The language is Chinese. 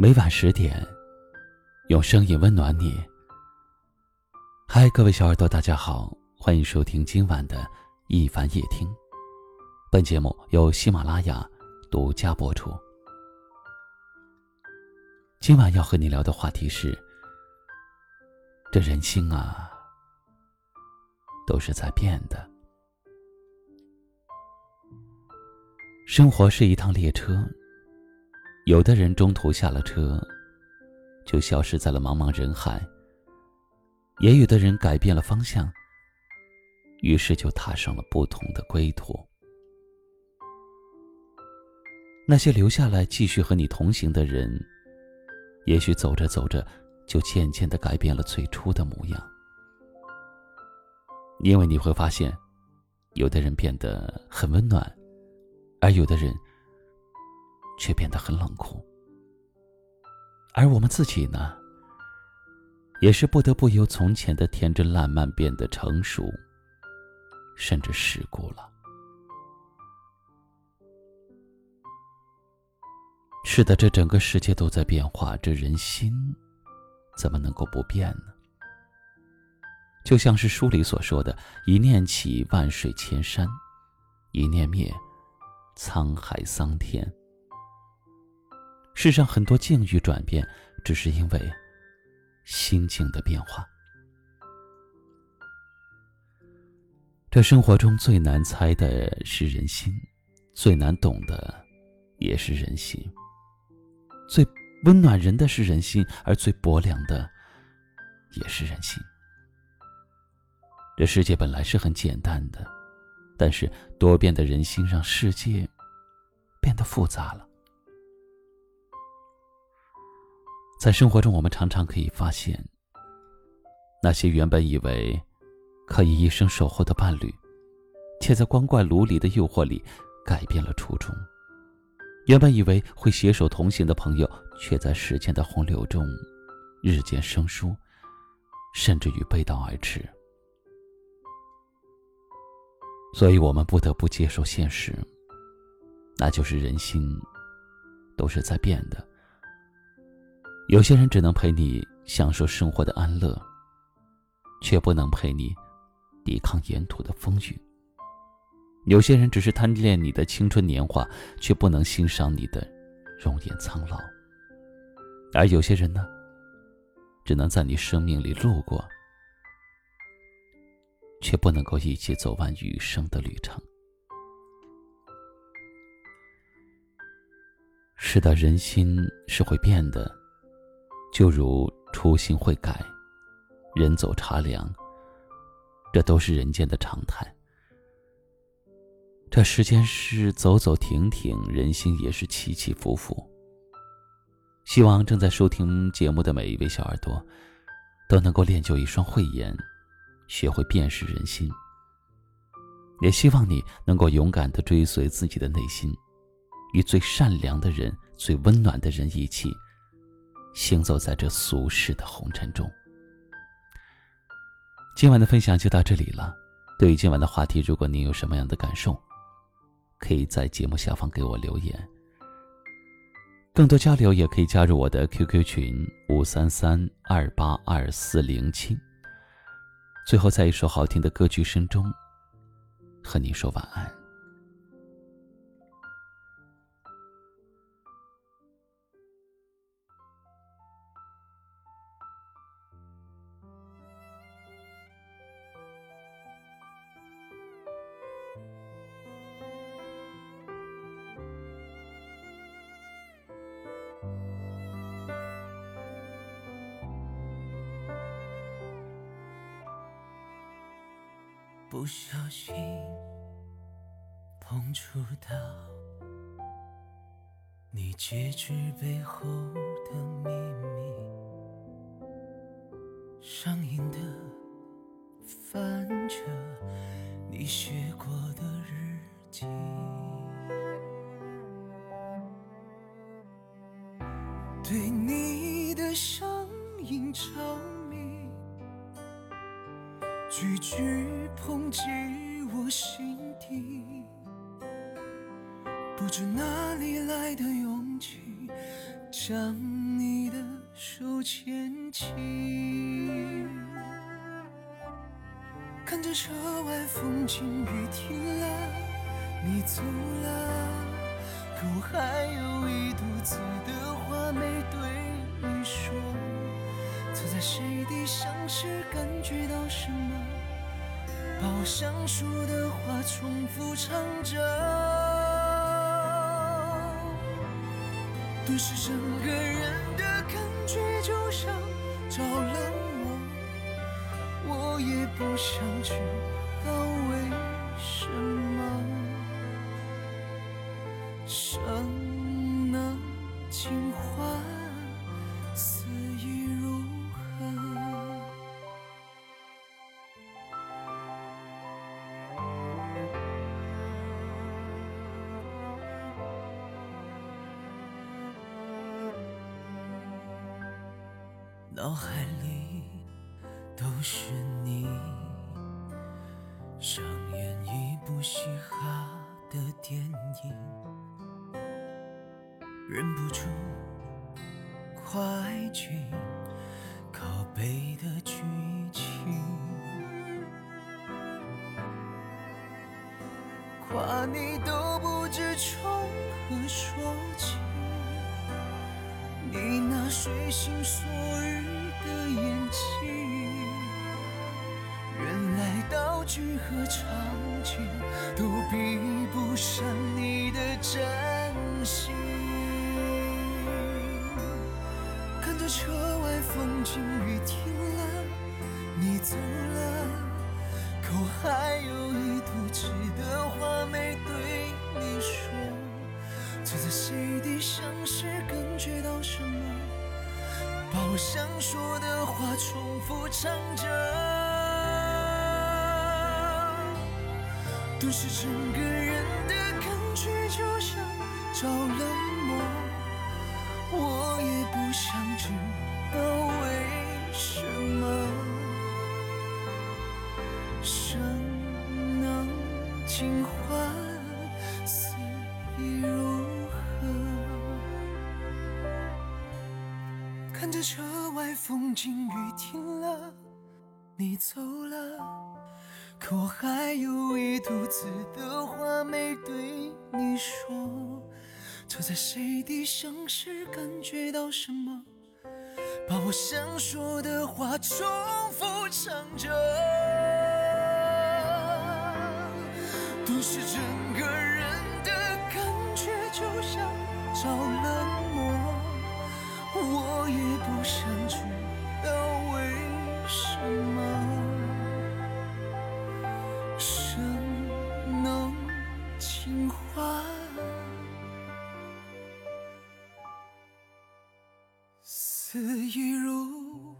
每晚十点，用声音温暖你。嗨，各位小耳朵，大家好，欢迎收听今晚的一凡夜听。本节目由喜马拉雅独家播出。今晚要和你聊的话题是：这人心啊，都是在变的。生活是一趟列车。有的人中途下了车，就消失在了茫茫人海；也有的人改变了方向，于是就踏上了不同的归途。那些留下来继续和你同行的人，也许走着走着，就渐渐的改变了最初的模样。因为你会发现，有的人变得很温暖，而有的人。却变得很冷酷，而我们自己呢，也是不得不由从前的天真烂漫变得成熟，甚至世故了。是的，这整个世界都在变化，这人心怎么能够不变呢？就像是书里所说的：“一念起，万水千山；一念灭，沧海桑田。”世上很多境遇转变，只是因为心境的变化。这生活中最难猜的是人心，最难懂的也是人心。最温暖人的是人心，而最薄凉的也是人心。这世界本来是很简单的，但是多变的人心让世界变得复杂了。在生活中，我们常常可以发现，那些原本以为可以一生守候的伴侣，却在光怪陆离的诱惑里改变了初衷；原本以为会携手同行的朋友，却在时间的洪流中日渐生疏，甚至于背道而驰。所以我们不得不接受现实，那就是人心都是在变的。有些人只能陪你享受生活的安乐，却不能陪你抵抗沿途的风雨；有些人只是贪恋你的青春年华，却不能欣赏你的容颜苍老；而有些人呢，只能在你生命里路过，却不能够一起走完余生的旅程。是的，人心是会变的。就如初心会改，人走茶凉，这都是人间的常态。这世间是走走停停，人心也是起起伏伏。希望正在收听节目的每一位小耳朵，都能够练就一双慧眼，学会辨识人心。也希望你能够勇敢的追随自己的内心，与最善良的人、最温暖的人一起。行走在这俗世的红尘中。今晚的分享就到这里了。对于今晚的话题，如果您有什么样的感受，可以在节目下方给我留言。更多交流也可以加入我的 QQ 群五三三二八二四零七。最后，在一首好听的歌曲声中，和你说晚安。不小心碰触到你戒指背后的秘密，上瘾的翻着你写过的日记，对你的上瘾着。句句抨击我心底，不知哪里来的勇气，将你的手牵起，看着车外风景雨停了，你走了，可我还有一肚子的话没。在谁的厢时，感觉到什么？把我想说的话重复唱着。顿时整个人的感觉就像着了魔，我也不想知道为什么。生脑海里都是你，上演一部嘻哈的电影，忍不住快进靠背的剧情，夸你都不知从何说起。你那随心所欲眼睛，原来道具和顿时整个人的感觉就像着了魔，我也不想知道为什么。生能尽欢，死亦如何？看着车外风景雨停了，你走了，可我还有一肚子的话没对你说。坐在谁的厢时，感觉到什么？把我想说的话重复唱着，顿时整个人的感觉就像着了此意如。